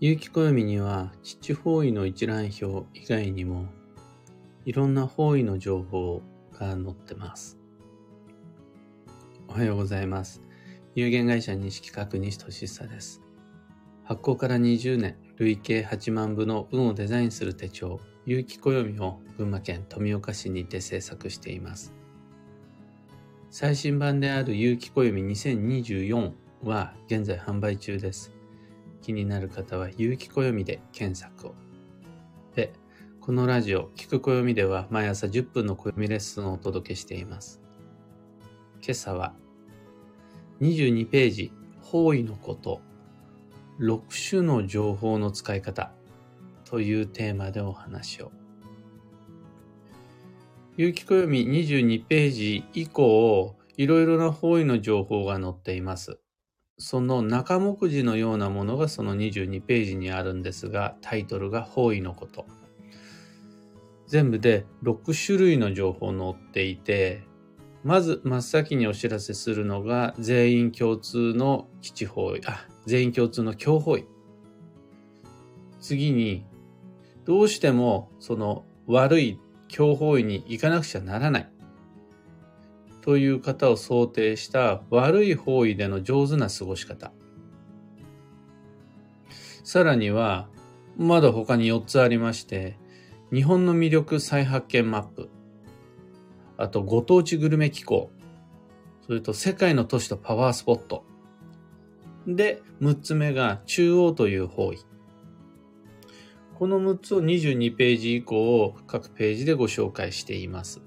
有機暦には父方位の一覧表以外にもいろんな方位の情報が載ってます。おはようございます。有限会社西企画西俊久です。発行から20年、累計8万部の運をデザインする手帳、有機暦を群馬県富岡市にて制作しています。最新版である有機暦2024は現在販売中です。気になる方は有機暦で検索を。で、このラジオ、聞く暦では毎朝10分の暦レッスンをお届けしています。今朝は22ページ、方位のこと、6種の情報の使い方というテーマでお話を。有機暦22ページ以降、いろいろな方位の情報が載っています。その中目次のようなものがその22ページにあるんですが、タイトルが方位のこと。全部で6種類の情報載っていて、まず真っ先にお知らせするのが全員共通の基地方位、あ、全員共通の強方位。次に、どうしてもその悪い強方位に行かなくちゃならない。という方を想定した悪い方位での上手な過ごし方。さらには、まだ他に4つありまして、日本の魅力再発見マップ、あとご当地グルメ機構、それと世界の都市とパワースポット。で、6つ目が中央という方位。この6つを22ページ以降各ページでご紹介しています。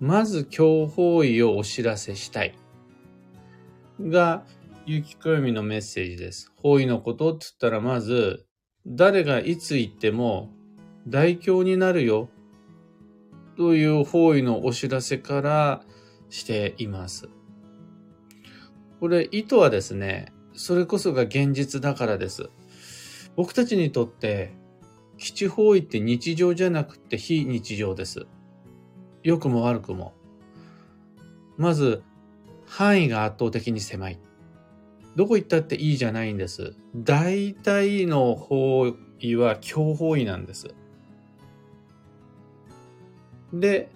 まず強方位をお知らせしたい。が、ゆきこよみのメッセージです。方位のことって言ったらまず、誰がいつ言っても大凶になるよ。という方位のお知らせからしています。これ、意図はですね、それこそが現実だからです。僕たちにとって、基地方位って日常じゃなくて非日常です。良くも悪くも。まず、範囲が圧倒的に狭い。どこ行ったっていいじゃないんです。大体の方位は強方位なんです。で、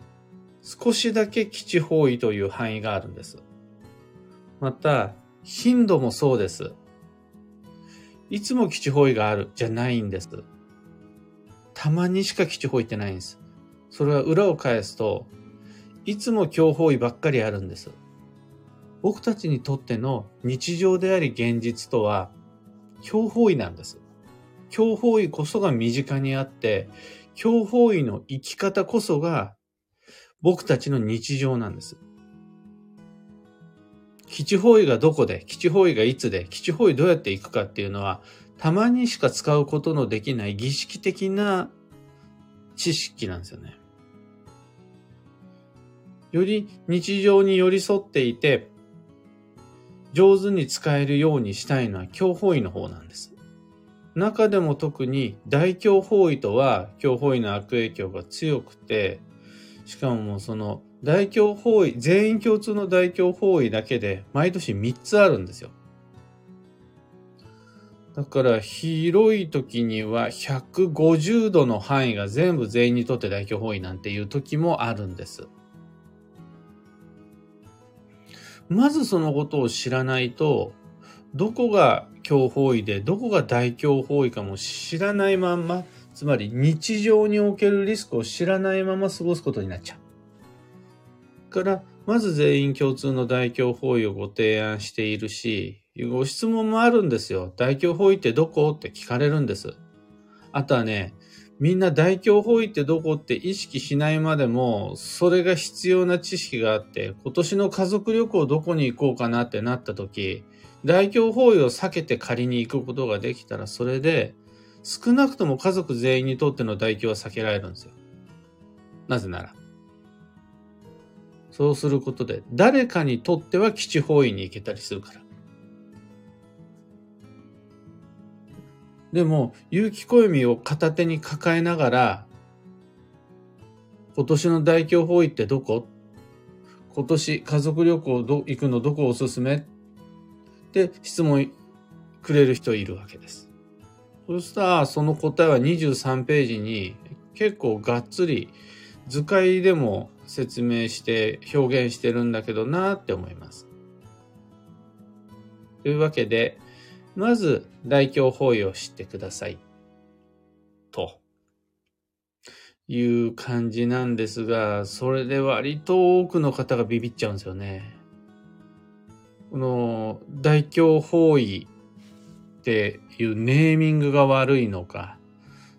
少しだけ基地方位という範囲があるんです。また、頻度もそうです。いつも基地方位があるじゃないんです。たまにしか基地方位ってないんです。それは裏を返すと、いつも強方位ばっかりあるんです。僕たちにとっての日常であり現実とは、強方位なんです。強方位こそが身近にあって、強方位の生き方こそが僕たちの日常なんです。基地方位がどこで、基地方位がいつで、基地方位どうやって行くかっていうのは、たまにしか使うことのできない儀式的な知識なんですよね。より日常に寄り添っていて、上手に使えるようにしたいのは強方位の方なんです。中でも特に大強方位とは強方位の悪影響が強くて、しかもその大凶方位、全員共通の大凶方位だけで毎年3つあるんですよ。だから広い時には150度の範囲が全部全員にとって大凶方位なんていう時もあるんです。まずそのことを知らないと、どこが強方位でどこが大凶方位かも知らないまんま、つまり日常におけるリスクを知らないまま過ごすことになっちゃう。から、まず全員共通の大凶方位をご提案しているし、ご質問もあるんですよ。大凶方位ってどこ？って聞かれるんです。あとはね、みんな大凶方位ってどこって意識しないまでも、それが必要な知識があって、今年の家族旅行どこに行こうかなってなった時、大凶方位を避けて仮に行くことができたら、それで、少なくとも家族全員にとっての大凶は避けられるんですよ。なぜなら、そうすることで、誰かにとっては基地方位に行けたりするから。でも、有機暦を片手に抱えながら、今年の大凶方位ってどこ？今年家族旅行ど行くのどこおすすめ？って質問くれる人いるわけです。そしたら、その答えは23ページに結構がっつり図解でも説明して表現してるんだけどなって思います。というわけで、まず大胸包囲を知ってください。という感じなんですが、それで割と多くの方がビビっちゃうんですよね。この大胸包囲っていうネーミングが悪いのか、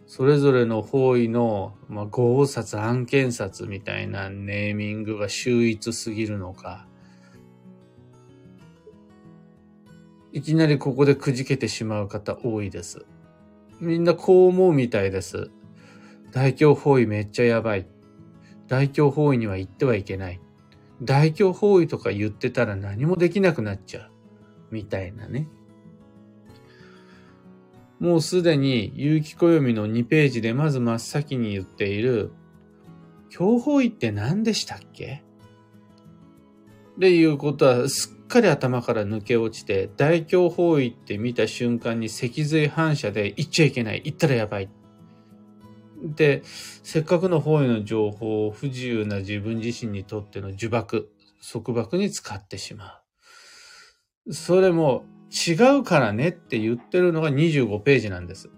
それぞれの方位の、まあ、豪札、案件札みたいなネーミングが秀逸すぎるのか、いきなりここでくじけてしまう方多いです。みんなこう思うみたいです。大胸包囲めっちゃやばい。大胸包囲には行ってはいけない。大胸包囲とか言ってたら何もできなくなっちゃう。みたいなね。もうすでに結城暦の2ページでまず真っ先に言っている、強包囲って何でしたっけ？っていうことはすっかり頭から抜け落ちて、大胸包囲って見た瞬間に脊髄反射で行っちゃいけない。行ったらやばい。で、せっかくの方位の情報を不自由な自分自身にとっての呪縛、束縛に使ってしまう。それも違うからねって言ってるのが25ページなんです。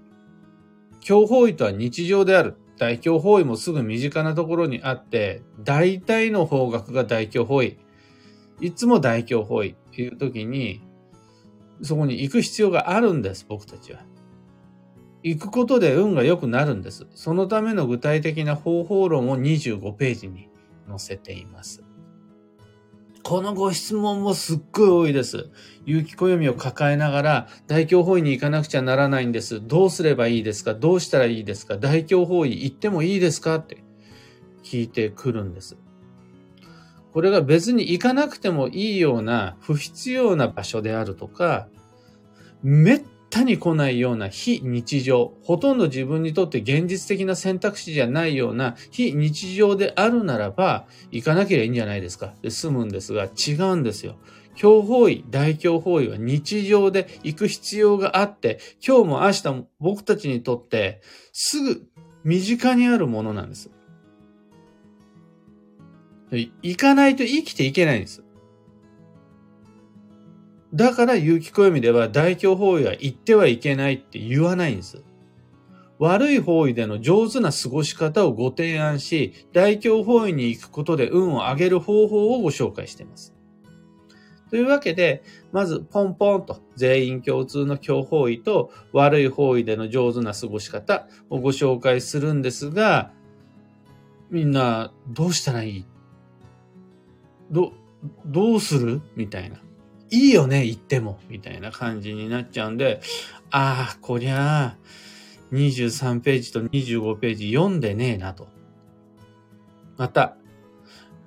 強方位とは日常である。大胸方位もすぐ身近なところにあって、大体の方角が大胸方位。いつも大凶方位っていう時に、そこに行く必要があるんです、僕たちは。行くことで運が良くなるんです。そのための具体的な方法論を25ページに載せています。このご質問もすっごい多いです。有機暦を抱えながら大凶方位に行かなくちゃならないんです。どうすればいいですか？どうしたらいいですか？大凶方位行ってもいいですか？って聞いてくるんです。これが別に行かなくてもいいような不必要な場所であるとか、めったに来ないような非日常、ほとんど自分にとって現実的な選択肢じゃないような非日常であるならば、行かなければいいんじゃないですか。で済むんですが、違うんですよ。強法医、大強法医は日常で行く必要があって、今日も明日も僕たちにとってすぐ身近にあるものなんです。行かないと生きていけないんです。だから有機暦では大凶方位は行ってはいけないって言わないんです。悪い方位での上手な過ごし方をご提案し、大凶方位に行くことで運を上げる方法をご紹介しています。というわけで、まずポンポンと全員共通の強方位と悪い方位での上手な過ごし方をご紹介するんですが、みんなどうしたらいい？ど、どうする？みたいな。いいよね、言っても。みたいな感じになっちゃうんで、ああ、こりゃあ、23ページと25ページ読んでねえなと。また、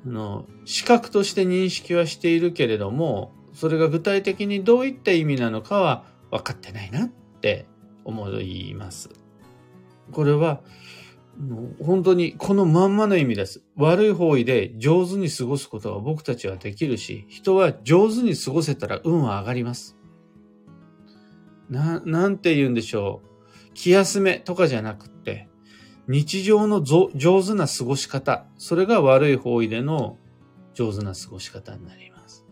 あの、視覚として認識はしているけれども、それが具体的にどういった意味なのかは分かってないなって思います。これは、本当にこのまんまの意味です。悪い方位で上手に過ごすことは僕たちはできるし、人は上手に過ごせたら運は上がります。な、なんて言うんでしょう。気休めとかじゃなくって、日常の上手な過ごし方、それが悪い方位での上手な過ごし方になります。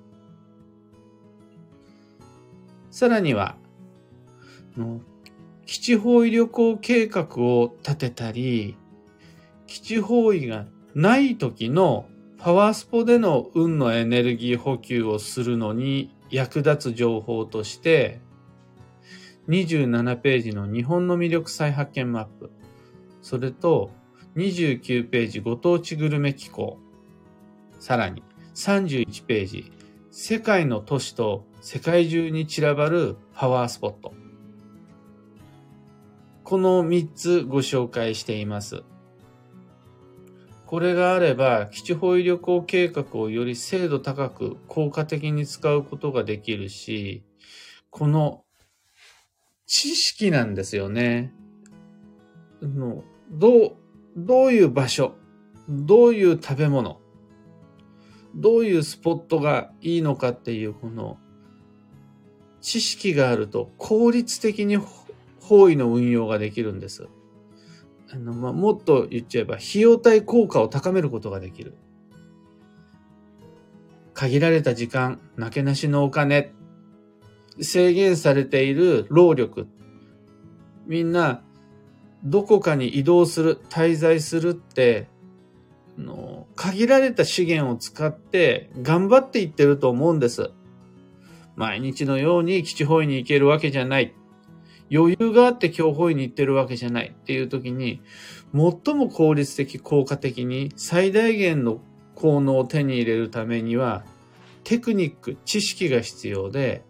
さらには、基地方位旅行計画を立てたり、基地方位がない時のパワースポでの運のエネルギー補給をするのに役立つ情報として、27ページの日本の魅力再発見マップ、それと29ページご当地グルメ機構、さらに31ページ世界の都市と世界中に散らばるパワースポット。この3つご紹介しています。これがあれば、基地保医旅行計画をより精度高く効果的に使うことができるし、この知識なんですよね。のどう、どういう場所、どういう食べ物、どういうスポットがいいのかっていうこの知識があると効率的に方位の運用ができるんです。あの、まあ、もっと言っちゃえば、費用対効果を高めることができる。限られた時間、なけなしのお金、制限されている労力。みんな、どこかに移動する、滞在するって、の限られた資源を使って頑張っていってると思うんです。毎日のように基地保育に行けるわけじゃない。余裕があって今日保育に行ってるわけじゃないっていう時に、最も効率的、効果的に最大限の効能を手に入れるためには、テクニック、知識が必要で、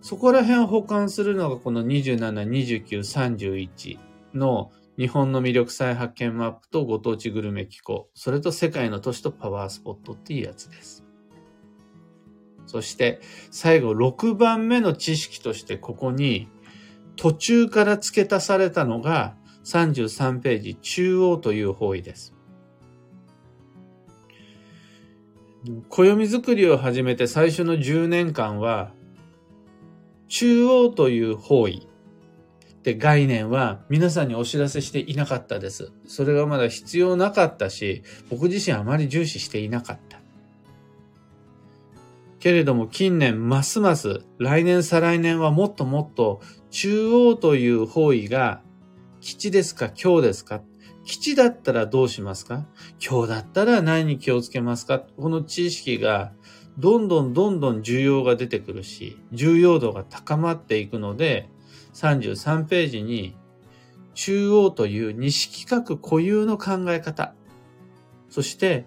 そこら辺を保管するのがこの27、29、31の日本の魅力再発見マップとご当地グルメ機構、それと世界の都市とパワースポットっていうやつです。そして最後6番目の知識としてここに途中から付け足されたのが33ページ中央という方位です。暦作りを始めて最初の10年間は中央という方位って概念は皆さんにお知らせしていなかったです。それがまだ必要なかったし、僕自身あまり重視していなかった。けれども近年ますます来年再来年はもっともっと中央という方位が基地ですか今日ですか？基地だったらどうしますか？今日だったら何に気をつけますか？この知識がどんどんどんどん重要が出てくるし、重要度が高まっていくので、33ページに中央という西企画固有の考え方、そして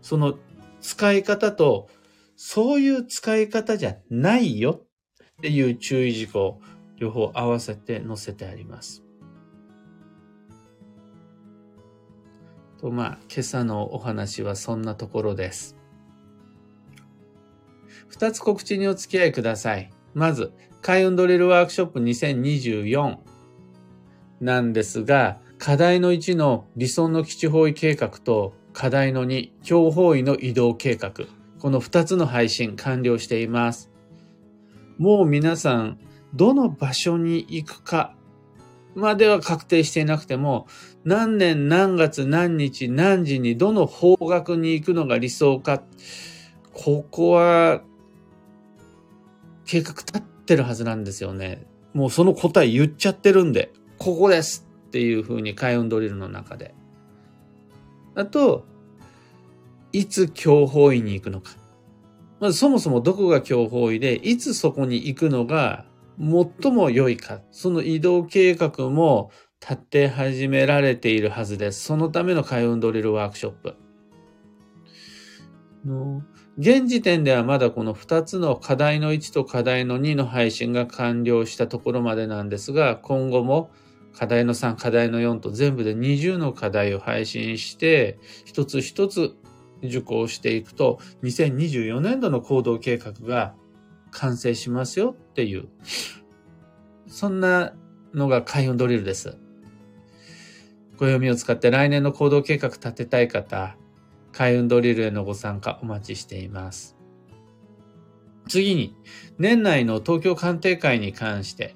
その使い方とそういう使い方じゃないよっていう注意事項、両方合わせて載せてあります。と、まあ、今朝のお話はそんなところです。二つ告知にお付き合いください。まず、開運ドリルワークショップ2024なんですが、課題の1の理想の基地方位計画と課題の2、強方位の移動計画。この2つの配信完了しています。もう皆さん、どの場所に行くかまでは確定していなくても、何年何月何日何時にどの方角に行くのが理想か、ここは計画立ってるはずなんですよね。もうその答え言っちゃってるんで、ここですっていう風に開運ドリルの中で。あと、いつ強方位に行くのか。まずそもそもどこが強方位で、いつそこに行くのが最も良いか。その移動計画も立て始められているはずです。そのための開運ドリルワークショップ。現時点ではまだこの2つの課題の1と課題の2の配信が完了したところまでなんですが、今後も課題の3、課題の4と全部で20の課題を配信して、一つ一つ受講していくと、2024年度の行動計画が完成しますよっていう、そんなのが開運ドリルです。暦を使って来年の行動計画立てたい方、開運ドリルへのご参加お待ちしています。次に、年内の東京鑑定会に関して、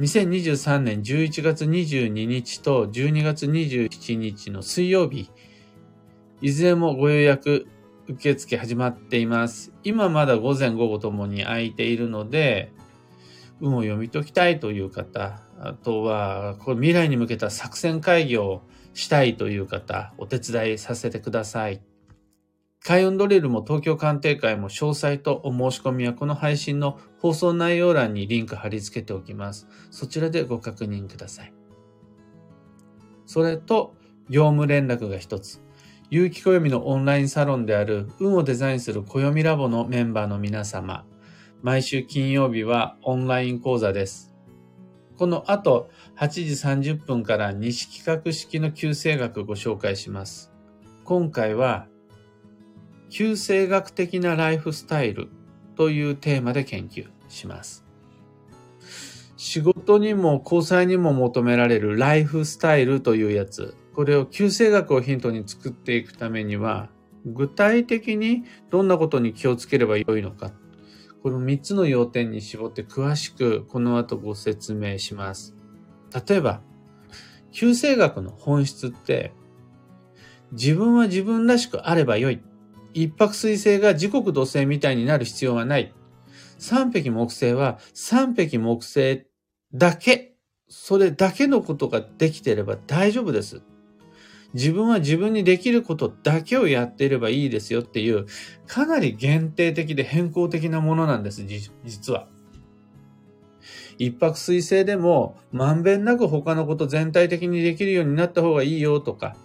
2023年11月22日と12月27日の水曜日、いずれもご予約受付始まっています。今まだ午前午後ともに空いているので、運を読み解きたいという方、あとは、これ未来に向けた作戦会議をしたいという方、お手伝いさせてください。開運ドリルも東京鑑定会も詳細とお申し込みはこの配信の放送内容欄にリンク貼り付けておきます。そちらでご確認ください。それと、業務連絡が一つ。有機暦のオンラインサロンである運をデザインする暦ラボのメンバーの皆様。毎週金曜日はオンライン講座です。この後、8時30分から西企画式の旧星学ご紹介します。今回は、旧星学的なライフスタイルというテーマで研究します。仕事にも交際にも求められるライフスタイルというやつ。これを旧星学をヒントに作っていくためには、具体的にどんなことに気をつければよいのか。この3つの要点に絞って詳しくこの後ご説明します。例えば、旧生学の本質って、自分は自分らしくあればよい。一泊水星が時刻土星みたいになる必要はない。三匹木星は三匹木星だけ、それだけのことができていれば大丈夫です。自分は自分にできることだけをやっていればいいですよっていう、かなり限定的で変更的なものなんです、実は。一泊水星でも、まんべんなく他のこと全体的にできるようになった方がいいよとか、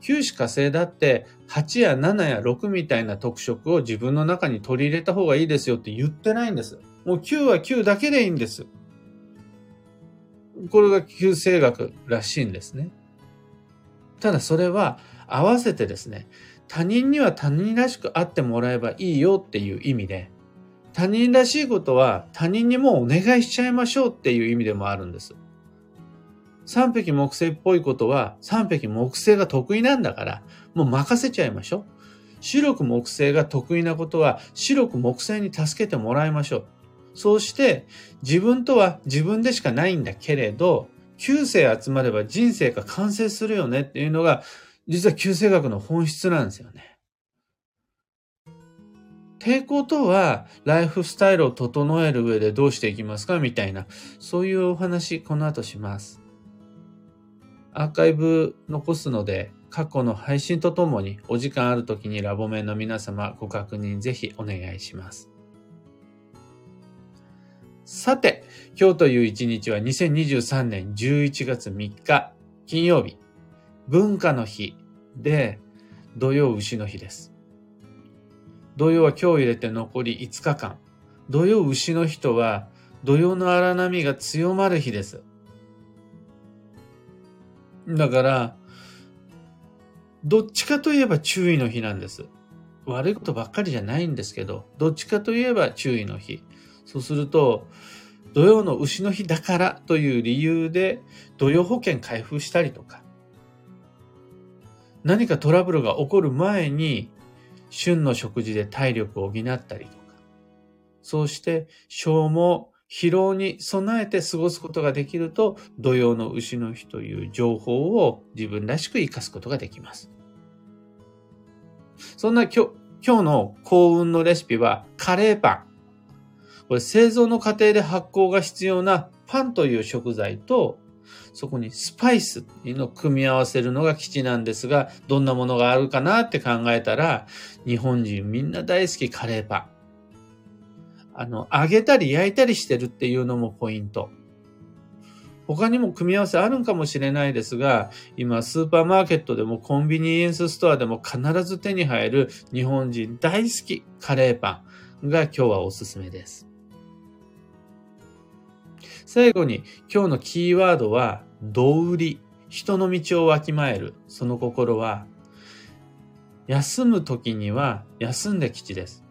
九死火星だって8や7や6みたいな特色を自分の中に取り入れた方がいいですよって言ってないんです。もう9は9だけでいいんです。これが旧星学らしいんですね。ただそれは合わせてですね、他人には他人らしくあってもらえばいいよっていう意味で、他人らしいことは他人にもお願いしちゃいましょうっていう意味でもあるんです。三匹木星っぽいことは三匹木星が得意なんだから、もう任せちゃいましょう。白く木星が得意なことは白く木星に助けてもらいましょう。そうして自分とは自分でしかないんだけれど、9世集まれば人生が完成するよねっていうのが、実は旧世学の本質なんですよね。抵抗とは、ライフスタイルを整える上でどうしていきますかみたいな、そういうお話、この後します。アーカイブ残すので、過去の配信とともにお時間ある時にラボメンの皆様ご確認ぜひお願いします。さて、今日という一日は2023年11月3日金曜日、文化の日で土曜牛の日です。土曜は今日入れて残り5日間。土曜牛の日とは土曜の荒波が強まる日です。だから、どっちかといえば注意の日なんです。悪いことばっかりじゃないんですけど、どっちかといえば注意の日。そうすると、土曜の牛の日だからという理由で土曜保険開封したりとか、何かトラブルが起こる前に旬の食事で体力を補ったりとか、そうして消耗、疲労に備えて過ごすことができると、土曜の牛の日という情報を自分らしく活かすことができます。そんな今日今日の幸運のレシピはカレーパン。これ製造の過程で発酵が必要なパンという食材と、そこにスパイスの組み合わせるのが基地なんですが、どんなものがあるかなって考えたら、日本人みんな大好きカレーパン。あの、揚げたり焼いたりしてるっていうのもポイント。他にも組み合わせあるんかもしれないですが、今スーパーマーケットでもコンビニエンスストアでも必ず手に入る日本人大好きカレーパンが今日はおすすめです。最後に今日のキーワードは、道売り。人の道をわきまえる。その心は、休む時には休んで吉です。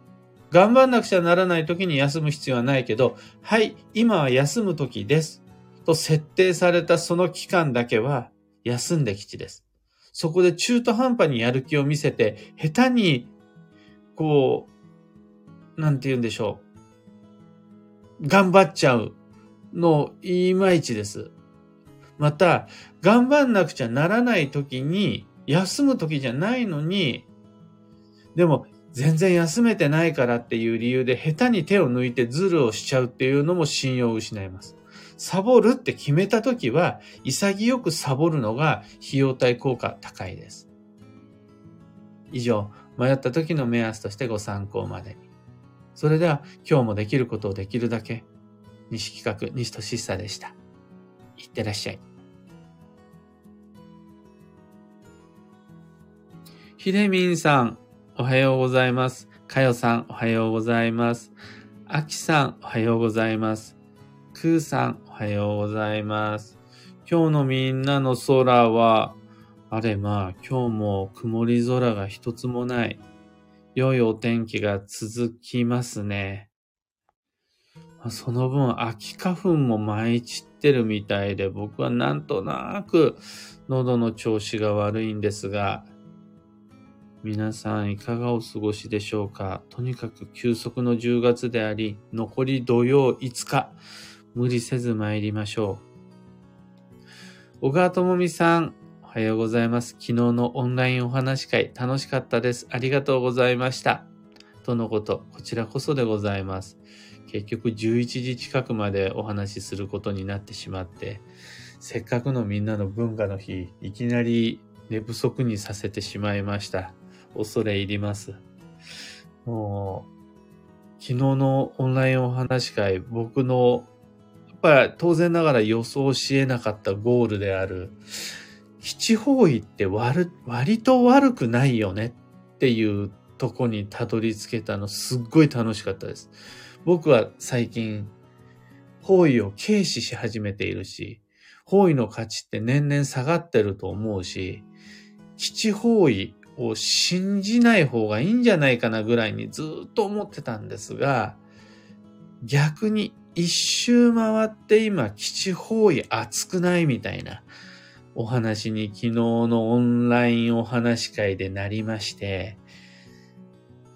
頑張んなくちゃならない時に休む必要はないけど、はい、今は休む時です。と設定されたその期間だけは休んで吉です。そこで中途半端にやる気を見せて、下手に、こう、なんて言うんでしょう。頑張っちゃうのいまいちです。また、頑張んなくちゃならない時に、休む時じゃないのに、でも全然休めてないからっていう理由で下手に手を抜いてズルをしちゃうっていうのも信用を失います。サボるって決めた時は、潔くサボるのが費用対効果高いです。以上、迷った時の目安としてご参考までに。それでは今日もできることをできるだけ西企画、西俊久でした。いってらっしゃい。ひでみんさん、おはようございます。かよさん、おはようございます。あきさん、おはようございます。くーさん、おはようございます。今日のみんなの空は、あれまあ、今日も曇り空が一つもない。良いお天気が続きますね。その分、秋花粉も舞い散ってるみたいで、僕はなんとなく喉の調子が悪いんですが、皆さんいかがお過ごしでしょうか？とにかく休息の10月であり、残り土曜5日、無理せず参りましょう。小川智美さん、おはようございます。昨日のオンラインお話会、楽しかったです。ありがとうございました。とのこと、こちらこそでございます。結局11時近くまでお話しすることになってしまって、せっかくのみんなの文化の日、いきなり寝不足にさせてしまいました。恐れ入ります。もう、昨日のオンラインお話し会、僕の、やっぱり当然ながら予想し得なかったゴールである、七方位って割割と悪くないよねっていうとこにたどり着けたのすっごい楽しかったです。僕は最近、方位を軽視し始めているし、方位の価値って年々下がってると思うし、七方位を信じない方がいいんじゃないかなぐらいにずっと思ってたんですが、逆に一周回って今基地方位熱くないみたいなお話に昨日のオンラインお話会でなりまして、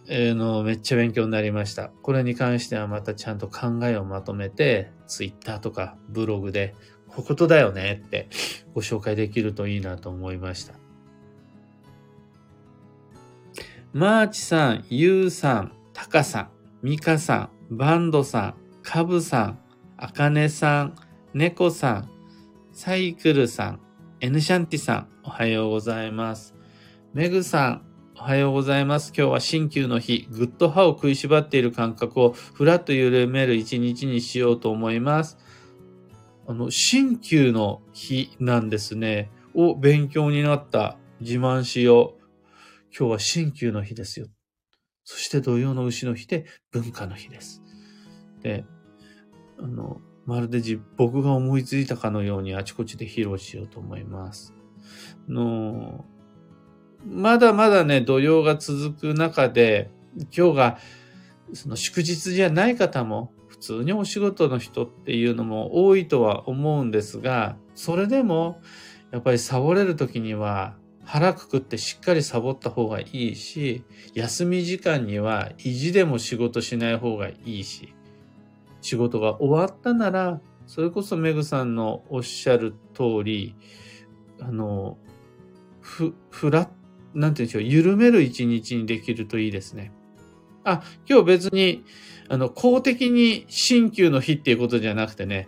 えー、のめっちゃ勉強になりました。これに関してはまたちゃんと考えをまとめて、ツイッターとかブログで、こことだよねってご紹介できるといいなと思いました。マーチさん、ユウさん、タカさん、ミカさん、バンドさん、カブさん、アカネさん、ネコさん、サイクルさん、エヌシャンティさん、おはようございます。メグさん、おはようございます。今日は鍼灸の日、ぐっと歯を食いしばっている感覚をふらっと緩める一日にしようと思います。あの、新旧の日なんですね。を勉強になった自慢しよう。今日は新旧の日ですよ。そして土曜の牛の日で文化の日です。で、あの、まるで僕が思いついたかのようにあちこちで披露しようと思います。の、まだまだね、土曜が続く中で、今日がその祝日じゃない方も、普通にお仕事の人っていうのも多いとは思うんですが、それでも、やっぱりサボれる時には、腹くくってしっかりサボった方がいいし、休み時間には意地でも仕事しない方がいいし、仕事が終わったなら、それこそメグさんのおっしゃる通り、あの、ふ、ふら、なんて言うんでしょう、緩める一日にできるといいですね。あ、今日別に、あの、公的に新旧の日っていうことじゃなくてね、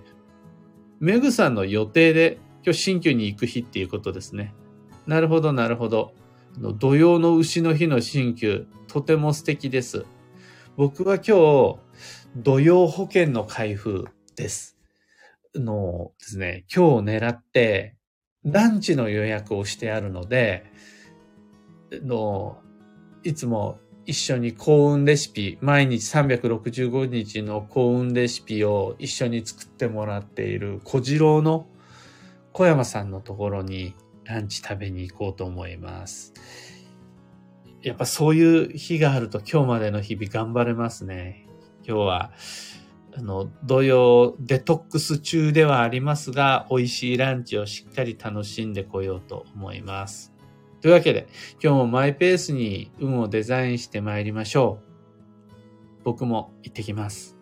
メグさんの予定で今日新旧に行く日っていうことですね。なるほど、なるほど。土曜の牛の日の新旧、とても素敵です。僕は今日、土曜保険の開封です。のですね、今日を狙って、ランチの予約をしてあるので、の、いつも一緒に幸運レシピ、毎日365日の幸運レシピを一緒に作ってもらっている小次郎の小山さんのところにランチ食べに行こうと思います。やっぱそういう日があると今日までの日々頑張れますね。今日は、あの、土曜デトックス中ではありますが、美味しいランチをしっかり楽しんでこようと思います。というわけで、今日もマイペースに運をデザインして参りましょう。僕も行ってきます。